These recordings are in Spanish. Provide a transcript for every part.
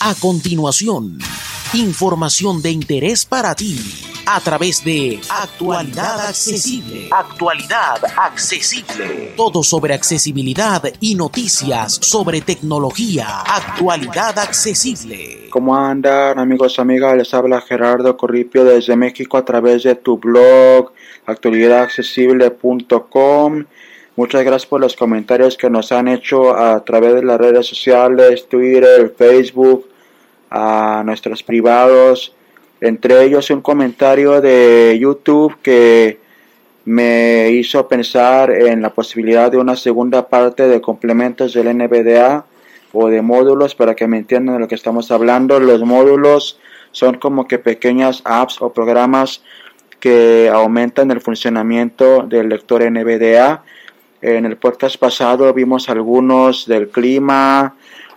A continuación, información de interés para ti a través de Actualidad Accesible. Actualidad Accesible. Todo sobre accesibilidad y noticias sobre tecnología. Actualidad Accesible. ¿Cómo andan amigos, amigas? Les habla Gerardo Corripio desde México a través de tu blog actualidadaccesible.com. Muchas gracias por los comentarios que nos han hecho a través de las redes sociales, Twitter, Facebook, a nuestros privados. Entre ellos un comentario de YouTube que me hizo pensar en la posibilidad de una segunda parte de complementos del NVDA o de módulos para que me entiendan de lo que estamos hablando. Los módulos son como que pequeñas apps o programas que aumentan el funcionamiento del lector NVDA en el podcast pasado vimos algunos del clima,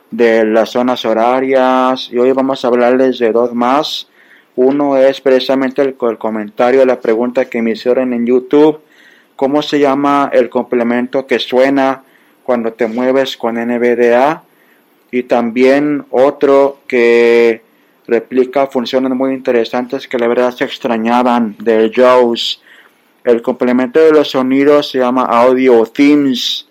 de las zonas horarias y hoy vamos a hablarles de dos más. Uno es precisamente el, comentario, la pregunta que me hicieron en YouTube. ¿Cómo se llama el complemento que suena cuando te mueves con NVDA? Y también otro que replica funciones muy interesantes que la verdad se extrañaban del JAWS el complemento de los sonidos se llama Audio Themes,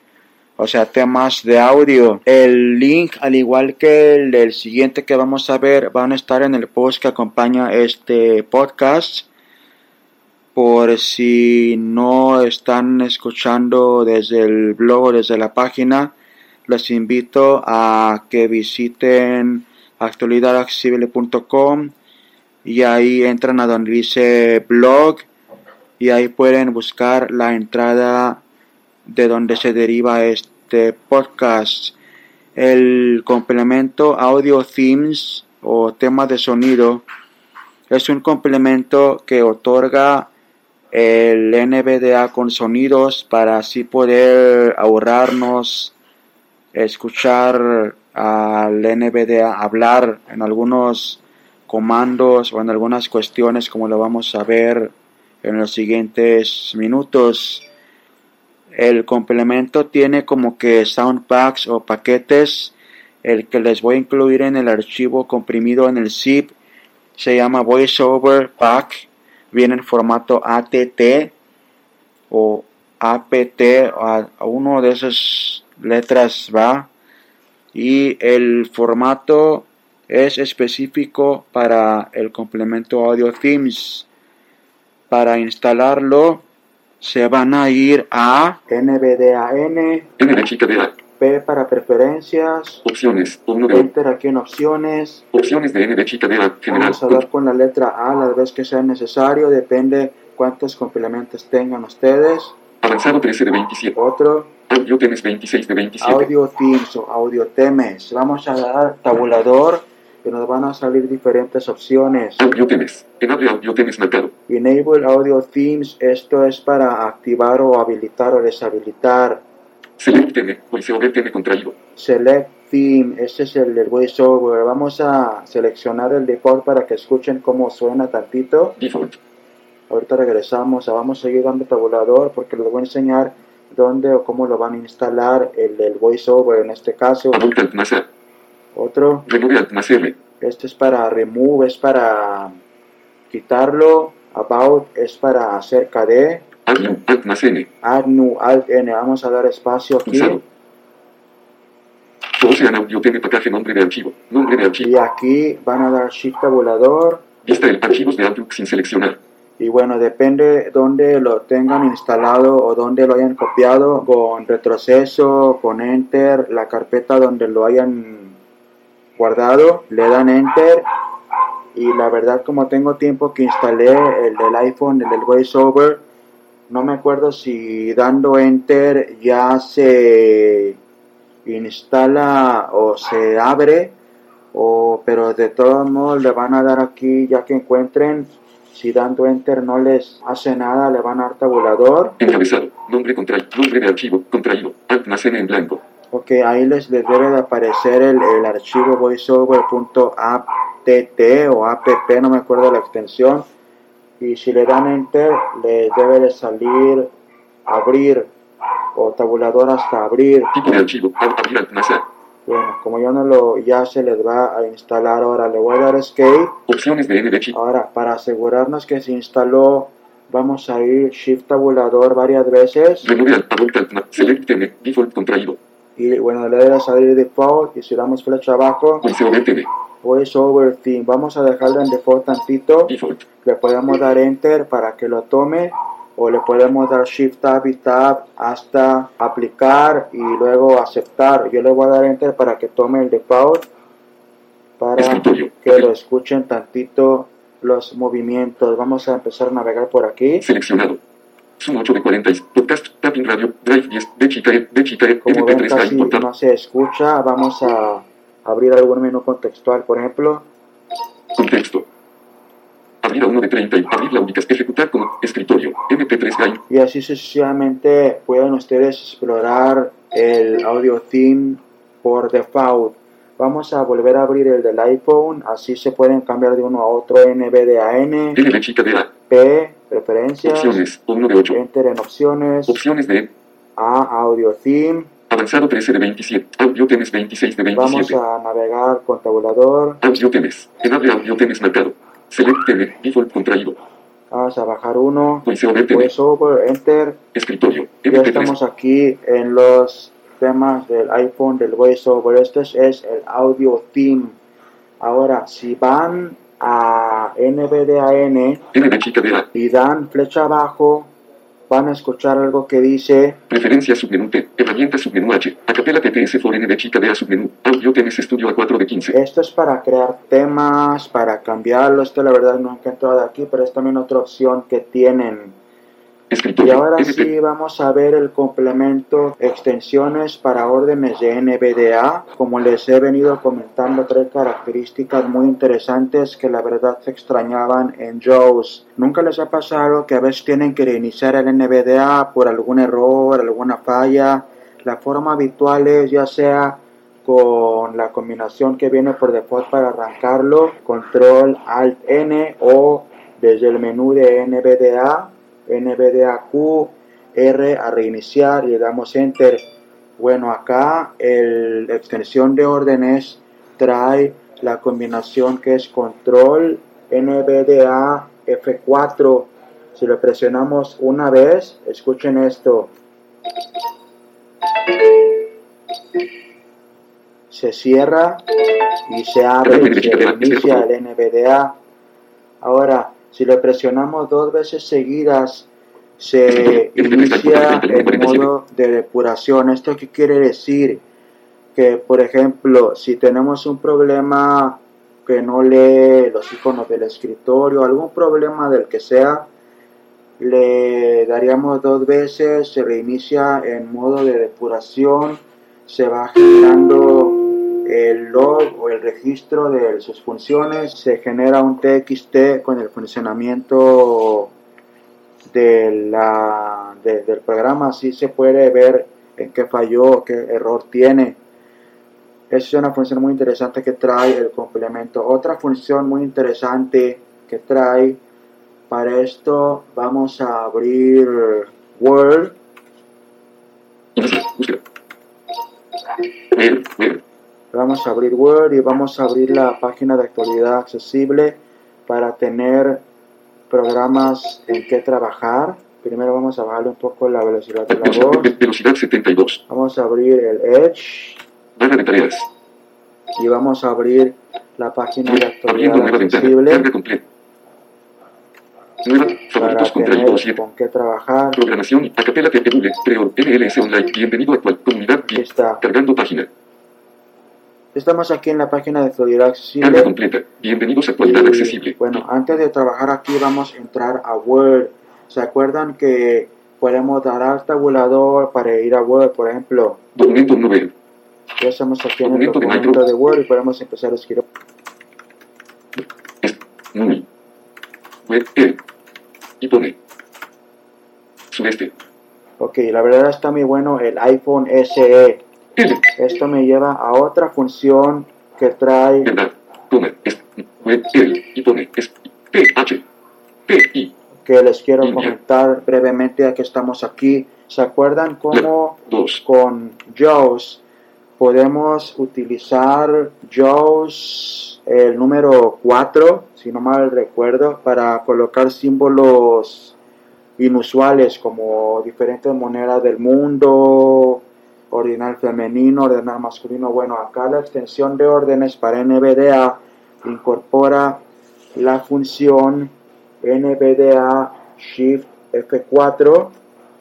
o sea, temas de audio. El link, al igual que el del siguiente que vamos a ver, van a estar en el post que acompaña este podcast. Por si no están escuchando desde el blog o desde la página, les invito a que visiten actualidadaccesible.com y ahí entran a donde dice blog y ahí pueden buscar la entrada de donde se deriva este podcast. El complemento Audio Themes o tema de sonido es un complemento que otorga el NVDA con sonidos para así poder ahorrarnos escuchar al NVDA hablar en algunos comandos o en algunas cuestiones como lo vamos a ver en los siguientes minutos. El complemento tiene como que sound packs o paquetes. El que les voy a incluir en el archivo comprimido en el zip se llama VoiceOver Pack. Viene en formato ATT o APT, a uno de esas letras va. Y el formato es específico para el complemento Audio Themes para instalarlo se van a ir a NVDAN, P para preferencias, opciones, enter aquí en opciones, opciones de chica general. Vamos a dar con la letra A la vez que sea necesario, depende cuántos complementos tengan ustedes. Avanzado 13 de 27. Otro. Audio temes 26 de 27. Audio themes o audio temes. Vamos a dar tabulador que nos van a salir diferentes opciones. Audio temes. Enable audio temes marcado. Enable audio themes. Esto es para activar o habilitar o deshabilitar. Select theme. VoiceOver theme contraído. Select theme. Este es el del VoiceOver. Vamos a seleccionar el default para que escuchen cómo suena tantito. Default. Ahorita regresamos. Vamos a seguir dando tabulador porque les voy a enseñar dónde o cómo lo van a instalar el del VoiceOver en este caso. Otro. Remove alt más R. Este es para remove, es para quitarlo. About es para acerca de. Add new alt más N. Add new alt n. Vamos a dar espacio aquí. Usado. Ocean audio teme pacaje nombre de archivo. Nombre de Y archivo. aquí van a dar shift tabulador. Vista el archivos de Outlook sin seleccionar. Y bueno, depende dónde lo tengan instalado o dónde lo hayan copiado, con retroceso, con enter, la carpeta donde lo hayan guardado, le dan enter. Y la verdad, como tengo tiempo que instalé el del iPhone, el del VoiceOver, no me acuerdo si dando enter ya se instala o se abre, o, pero de todos modos le van a dar aquí ya que encuentren si dando enter no les hace nada, le van a dar tabulador. Encabezado. Nombre contraído. Nombre de archivo. Contraído. Alt más N en blanco. Ok, ahí les, les debe de aparecer el, el archivo voiceover.apt o app, no me acuerdo la extensión. Y si le dan enter, les debe de salir abrir o tabulador hasta abrir. Tipo de archivo. Bueno, como ya no lo, ya se les va a instalar ahora, le voy a dar escape. Opciones de ND chip. Ahora, para asegurarnos que se instaló, vamos a ir shift tabulador varias veces. Select. Default contraído. Y bueno, le voy a salir default y si damos flecha abajo, voice over theme. Vamos a dejarlo en default tantito. Default. Le podemos dar enter para que lo tome o le podemos dar shift tab y tab hasta aplicar y luego aceptar. Yo le voy a dar enter para que tome el default para Escritorio. que lo escuchen tantito los movimientos. Vamos a empezar a navegar por aquí. Seleccionado. Zoom 8 de 40. Podcast. Tapping Radio. Drive 10. De chica E. De chica E. Como ven MP3 casi no se escucha, vamos a abrir algún menú contextual, por ejemplo. Contexto. Abrir a 1 de 30 y abrir la única. Ejecutar como escritorio. MP3 Drive. Y así sucesivamente pueden ustedes explorar el audio theme por default. Vamos a volver a abrir el del iPhone, así se pueden cambiar de uno a otro NVDAN, N de chica de A. P, preferencias, Opciones. 1 de 8. enter en opciones, Opciones de A, audio theme. avanzado 13 de 27. Audio temes 26 de Vamos 27. a navegar con tabulador, Audio temes. Enable audio temes marcado. Select teme. Default contraído. vamos a bajar uno, VoiceOver voiceover, enter. Escritorio. Ya MP3. estamos aquí en los temas del iPhone del VoiceOver. Este es el audio theme. Ahora, si van a NVDAN N de chica de A. y dan flecha abajo, van a escuchar algo que dice Preferencias submenú T. Herramientas submenú H. Acapela TTS for N de chica de A submenú. Audio temes estudio a 4 de 15. esto es para crear temas, para cambiarlo. Esto la verdad nunca he entrado aquí, pero es también otra opción que tienen. Y Escritorio. ahora MP. sí vamos a ver el complemento extensiones para órdenes de NVDA. Como les he venido comentando, trae características muy interesantes que la verdad se extrañaban en JAWS. Nunca les ha pasado que a veces tienen que reiniciar el NVDA por algún error, alguna falla. La forma habitual es ya sea con la combinación que viene por default para arrancarlo, control alt N o desde el menú de NVDA, NVDAQ, R a reiniciar y le damos enter. Bueno, acá el- la extensión de órdenes trae la combinación que es control NVDA F4. Si lo presionamos una vez, escuchen esto. Se cierra y se abre y se inicia el NVDA. Ahora, si lo presionamos dos veces seguidas, se inicia el modo de depuración. ¿Esto qué quiere decir? Que, por ejemplo, si tenemos un problema que no lee los iconos del escritorio, algún problema del que sea, le daríamos dos veces, se reinicia en modo de depuración, se va generando el log o el registro de sus funciones, se genera un TXT con el funcionamiento de la, de- del programa, así se puede ver en qué falló, qué error tiene. Es una función muy interesante que trae el complemento. Otra función muy interesante que trae, para esto vamos a abrir Word. Vamos a abrir Word y vamos a abrir la página de actualidad accesible para tener programas en que trabajar. Primero vamos a bajarle un poco la velocidad de la voz. Ve- Velocidad 72. Vamos a abrir el Edge Barra de tareas. y vamos a abrir la página de actualidad accesible. Nueva. para Favoritos contraído tener 7. con qué trabajar. Programación. Acapela. Creo. NLS Online. Bienvenido a actual. Comunidad. Está. Cargando página. Estamos aquí en la página de actualidad Carga accesible. completa. Bienvenidos a actualidad Y, accesible. Bueno, antes de trabajar aquí vamos a entrar a Word. ¿Se acuerdan que podemos dar al tabulador para ir a Word, por ejemplo? Documento 1B. Ya estamos aquí en el Documento de documento Micro. de Word y podemos empezar a escribir. Es. Muy. Web. E. Y pone. Sudeste. Ok, la verdad está muy bueno el iPhone SE. Esto me lleva a otra función que trae que les quiero comentar brevemente ya que estamos aquí. ¿Se acuerdan cómo 2. con JAWS podemos utilizar JAWS el número 4, si no mal recuerdo, para colocar símbolos inusuales como diferentes monedas del mundo, ordinal femenino, ordinal masculino. Bueno, acá la extensión de órdenes para NVDA incorpora la función NVDA Shift F4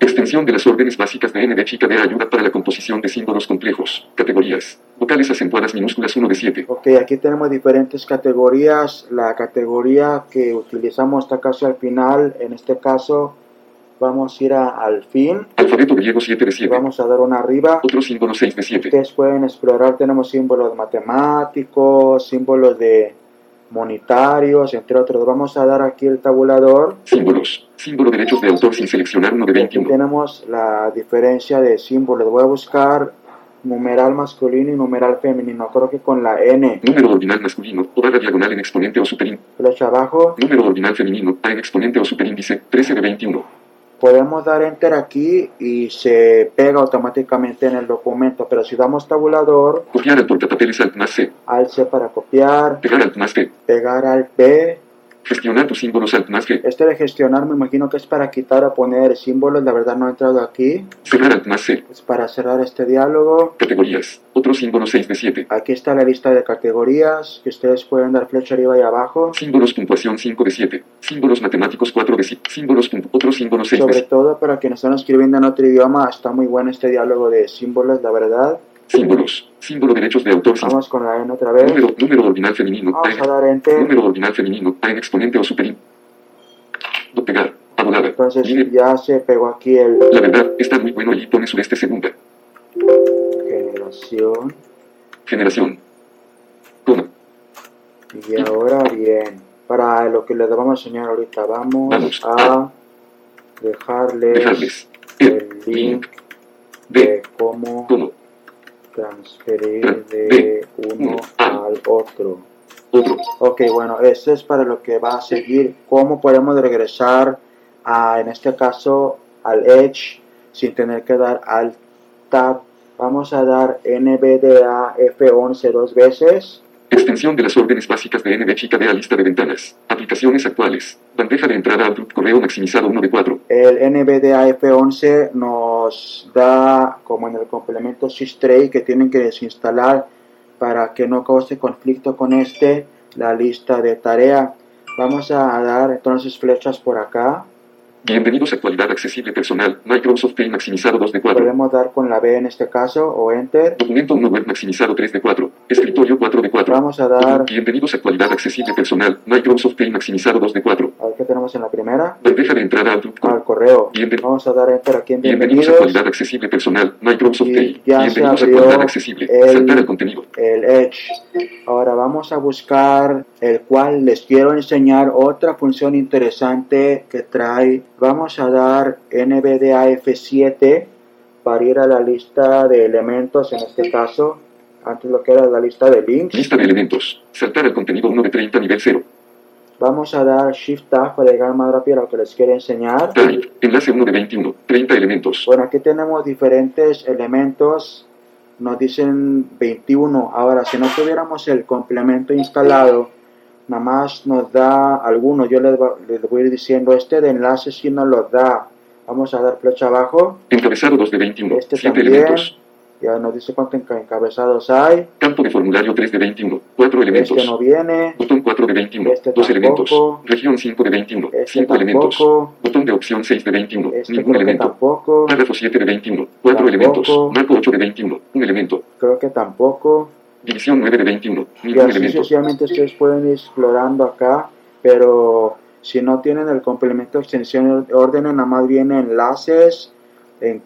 Extensión de las órdenes básicas de N de chica de ayuda para la composición de símbolos complejos. Categorías. Vocales acentuadas minúsculas 1 de 7. Ok, aquí tenemos diferentes categorías. La categoría que utilizamos está casi al final. En este caso, vamos a ir a, al fin. Alfabeto griego 7 de 7. Vamos a dar una arriba. Otro símbolo 6 de 7. Ustedes pueden explorar. Tenemos símbolos matemáticos, símbolos de monetarios, entre otros. Vamos a dar aquí el tabulador. Símbolos. Símbolo derechos de autor sin seleccionar uno de Y aquí 21. tenemos la diferencia de símbolos. Voy a buscar numeral masculino y numeral femenino. Creo que con la N. Número ordinal masculino, o barra diagonal en exponente o superíndice. Flecha abajo. Número ordinal femenino, A en exponente o superíndice, 13 de 21. Podemos dar enter aquí y se pega automáticamente en el documento. Pero si damos tabulador, Copiar al C. al C para copiar, Pegar más P. pegar al P. Gestionar tus símbolos Alt más G. Este de gestionar me imagino que es para quitar o poner símbolos. La verdad no he entrado aquí. Cerrar Alt más C. Es para cerrar este diálogo. Categorías. Otro símbolo 6 de 7. Aquí está la lista de categorías que ustedes pueden dar flecha arriba y abajo. Símbolos puntuación 5 de 7. Símbolos matemáticos 4 de 7. Símbolos Otro símbolo 6 de Sobre 7. todo para quienes están escribiendo en otro idioma, está muy bueno este diálogo de símbolos, la verdad. Símbolos. Símbolo derechos de autor Vamos con la N otra vez. Número, número ordinal femenino. A Vamos a dar enter. número ordinal femenino. A en exponente o superín. Do pegar. Tabulada. Entonces ya se pegó aquí el La verdad, está muy bueno y pone sureste segunda. generación. Generación. Coma. Y ahora bien, para lo que les vamos a enseñar ahorita, vamos, Vamos a dejarles, Dejarles. el El link de De. cómo Como. Transferir de uno al otro. Ok, bueno, esto es para lo que va a seguir. ¿Cómo podemos regresar a, en este caso, al Edge sin tener que dar al Tab? Vamos a dar NVDA F11 dos veces. Extensión de las órdenes básicas de NB lista de ventanas. Aplicaciones actuales. Bandeja de entrada Outlook correo maximizado 1 de 4. El NVDA F11 nos da, como en el complemento Systray, que tienen que desinstalar para que no cause conflicto con este, la lista de tarea. Vamos a dar entonces flechas por acá. Bienvenidos a actualidad accesible personal. Microsoft Paint maximizado 2 de 4. Podemos dar con la B en este caso o Enter. Documento 1 web maximizado 3 de 4. Escritorio 4 de 4. Vamos a dar, Bienvenidos a actualidad accesible personal. Microsoft Paint maximizado 2 de 4. A ver qué tenemos en la primera, Bandeja de entrada al correo. Bienven- Vamos a dar Enter aquí en Bienvenidos a Bienvenidos. actualidad accesible personal. Microsoft Y ya se Bienvenidos a abrió actualidad accesible. el- Saltar al contenido. el Edge. Ahora vamos a buscar el cual les quiero enseñar otra función interesante que trae. Vamos a dar NVDA F7 para ir a la lista de elementos, en este caso, antes lo que era la lista de links. Lista de elementos. Saltar al contenido 1 de 30 nivel 0. Vamos a dar Shift Tab para llegar más rápido a lo que les quiero enseñar. Type. Enlace 1 de 21. 30 elementos. Bueno, aquí tenemos diferentes elementos. Nos dicen 21. Ahora, si no tuviéramos el complemento instalado, nada más nos da algunos. Yo les, va- les voy a ir diciendo, este de enlace si nos lo da. Vamos a dar flecha abajo. Encabezado 2 de 21. Este 7 también. elementos. Ya nos dice cuántos enca- encabezados hay. Campo de formulario 3 de 21. 4 elementos. Este no viene. Botón 4 de 21. Este 2 elementos. Región 5 de 21. Este 5 elementos. Botón de opción 6 de 21. Este Ningún elemento. tampoco. Párrafo 7 de 21. 4 Tampoco. elementos. Marco 8 de 21. Un elemento. Creo que tampoco. División 9 de 21. Y Ningún así elemento. sucesivamente ustedes pueden ir explorando acá, pero si no tienen el complemento de extensión de órdenes, nada más viene enlaces,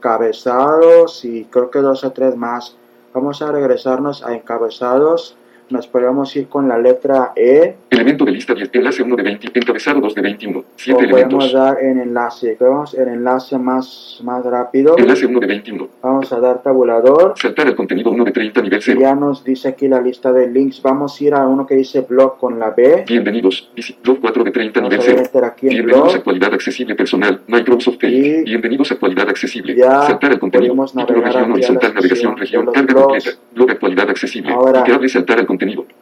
encabezados y creo que dos o tres más. Vamos a regresarnos a encabezados. Nos podemos ir con la letra E Elemento de lista 10. Enlace 1 de 20. Encabezado 2 de 21. o 7 podemos dar en enlace. Vamos el enlace más, más rápido. Enlace 1 de 21. Vamos a dar tabulador. Saltar al contenido 1 de 30 nivel Y 0. ya nos dice aquí la lista de links. Vamos a ir a uno que dice blog con la B. Bienvenidos. Blog 4 de 30 Vamos nivel a ver 0. enter aquí en Bienvenidos a blog. actualidad accesible personal. Microsoft Edge. Bienvenidos a actualidad accesible. Saltar al contenido. Título región horizontal navegación región. Carga blogs. completa. Blog actualidad accesible. Ahora- saltar al contenido.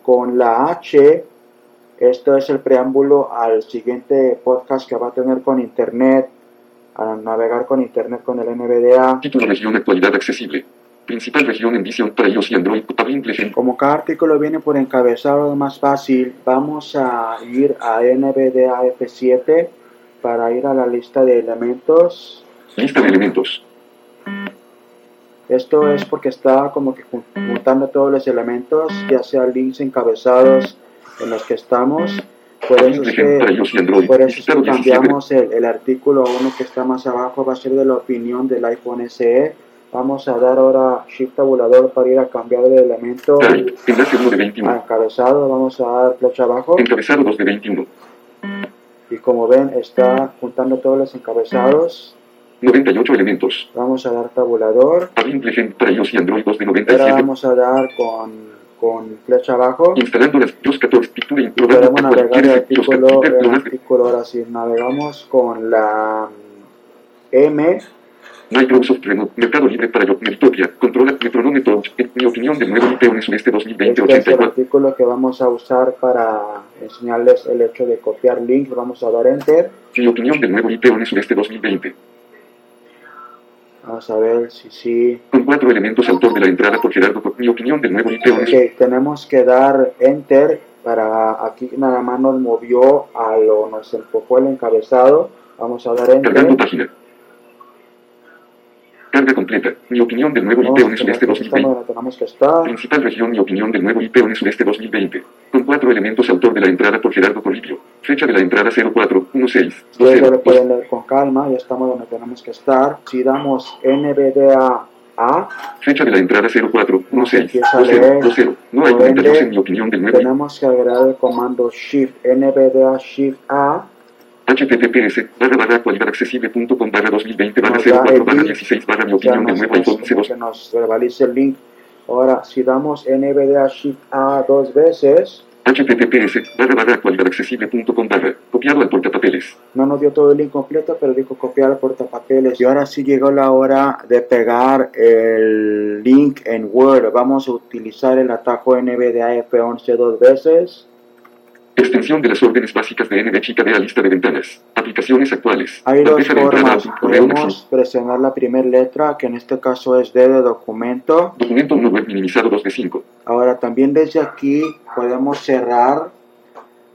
Con la H, esto es el preámbulo al siguiente podcast que va a tener con internet. A navegar con internet con el NVDA. Título región actualidad accesible. Principal región en visión para iOS y Android. Como cada artículo viene por encabezado más fácil, vamos a ir a NVDA F7 para ir a la lista de elementos. Lista de elementos. Esto es porque está como que jun- juntando todos los elementos, ya sea links encabezados en los que estamos. Por eso es que, por eso es que 17. cambiamos el, el artículo 1 que está más abajo, va a ser de la opinión del iPhone SE. Vamos a dar ahora Shift tabulador para ir a cambiar de elemento Type. Enlace 1 de a 21. encabezado. Vamos a dar flecha abajo. Encabezado 2 de 21. Y como ven, está juntando todos los encabezados. 98 elementos. Vamos a dar tabulador. Para iOS y Android 2 de Ahora 97. vamos a dar con, con flecha abajo. Instalando las dos 14 pintura Y podemos navegar el artículo, el artículo. Ahora sí, navegamos con la mm, M. Microsoft Remote, Mercado Libre para yo, Meritopia, controla, Metronome Touch, en mi opinión del nuevo IP en Sureste 2020 Este es el 84. artículo que vamos a usar para enseñarles el hecho de copiar links. Vamos a dar Enter. Mi opinión del nuevo IP en Sureste 2020. Vamos a ver si sí. Con cuatro elementos autor de la entrada por Gerardo, mi opinión del nuevo Ok, tenemos que dar Enter para aquí nada más nos movió a lo, nos enfocó el encabezado. Vamos a dar Cargando Enter. página. Carga completa. Mi opinión del nuevo IP Vamos en Sureste tener que estar 2020. donde tenemos que estar. Principal región y opinión del nuevo IP en Sureste 2020. Con cuatro elementos autor de la entrada por Gerardo Corripio. Fecha de la entrada 0416. Luego lo pueden leer con calma, ya estamos donde tenemos que estar. Si damos NVDA A, Fecha de la entrada 0416. Empieza a leer. 20. No hay comentarios en mi opinión del nuevo tenemos que agregar el comando Shift NVDA Shift A. https barra barra actualidad accesible.com barra 2020 barra Nos da 04 el barra link. 16 barra mi opinión del nuevo iPhone como 12 que nos verbalice el link. Ahora, si damos NVDA Shift A dos veces, https barra barra actualidad accesible.com barra copiado al portapapeles no nos dio todo el link completo, pero dijo copiar portapapeles. Y ahora sí llegó la hora de pegar el link en Word. Vamos a utilizar el atajo NVDA F11 dos veces. extensión de las órdenes básicas de ND chica de la lista de ventanas aplicaciones actuales Hay dos formas. Podemos presionar la primera letra, que en este caso es D de documento. documento 1 web minimizado 2 de 5 Ahora también desde aquí podemos cerrar,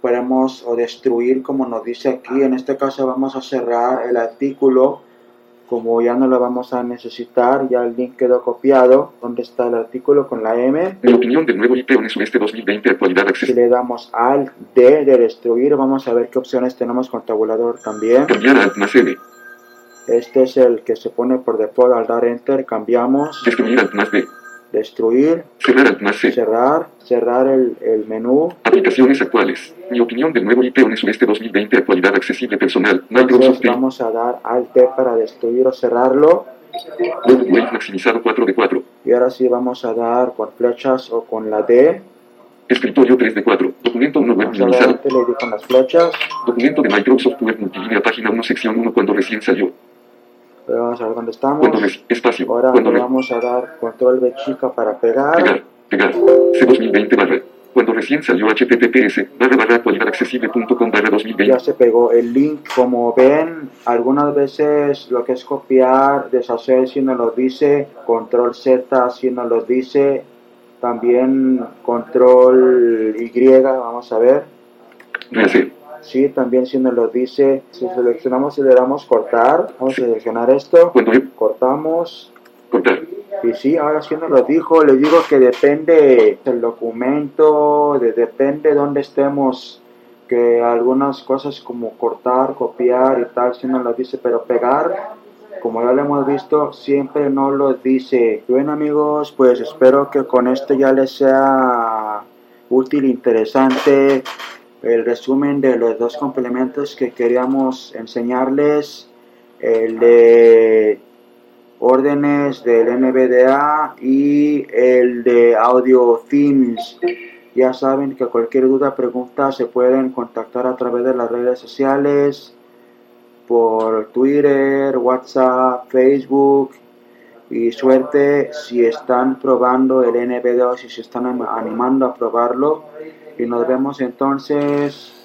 podemos o destruir como nos dice aquí. En este caso vamos a cerrar el artículo. Como ya no lo vamos a necesitar, ya el link quedó copiado. ¿Dónde está el artículo con la M? mi opinión del nuevo IP en Sureste 2020 actualidad Si le damos al D de destruir, vamos a ver qué opciones tenemos con tabulador también. cambiar a Alt más N Este es el que se pone por default al dar enter. Cambiamos, destruir Alt más D destruir, cerrar Alt más C cerrar, cerrar el, el menú. aplicaciones actuales mi opinión del nuevo IP en Sureste 2020 actualidad accesible personal Entonces vamos a dar al T para destruir o cerrarlo. Web maximizado 4 de 4 Y ahora sí vamos a dar con flechas o con la D. Escritorio 3 de 4. Documento 1 web minimizado. Con las flechas. Documento de Microsoft Word multilínea página 1 sección 1 cuando recién salió. Pero vamos a ver dónde estamos. Res- espacio. Ahora le vamos a dar control B chica para pegar. pegar. Pegar. C2020 barra. Cuando recién salió https barra barra actualidad accesible.com barra Ya 2020. se pegó el link. Como ven, algunas veces lo que es copiar, deshacer si nos lo dice, control Z si nos lo dice, también control Y, vamos a ver. Rehacer. Sí, también si nos lo dice, si seleccionamos y le damos cortar, vamos a seleccionar esto, cortamos, cortar. y sí, ahora sí nos lo dijo, le digo que depende del documento, de, depende dónde estemos, que algunas cosas como cortar, copiar y tal, sí nos lo dice, pero pegar, como ya lo hemos visto, siempre no lo dice. Bueno amigos, pues espero que con esto ya les sea útil, interesante el resumen de los dos complementos que queríamos enseñarles, el de órdenes del NVDA y el de audio themes. Ya saben que cualquier duda, pregunta se pueden contactar a través de las redes sociales, por Twitter, WhatsApp, Facebook. Y suerte si están probando el NVDA o si se están animando a probarlo. Y nos vemos entonces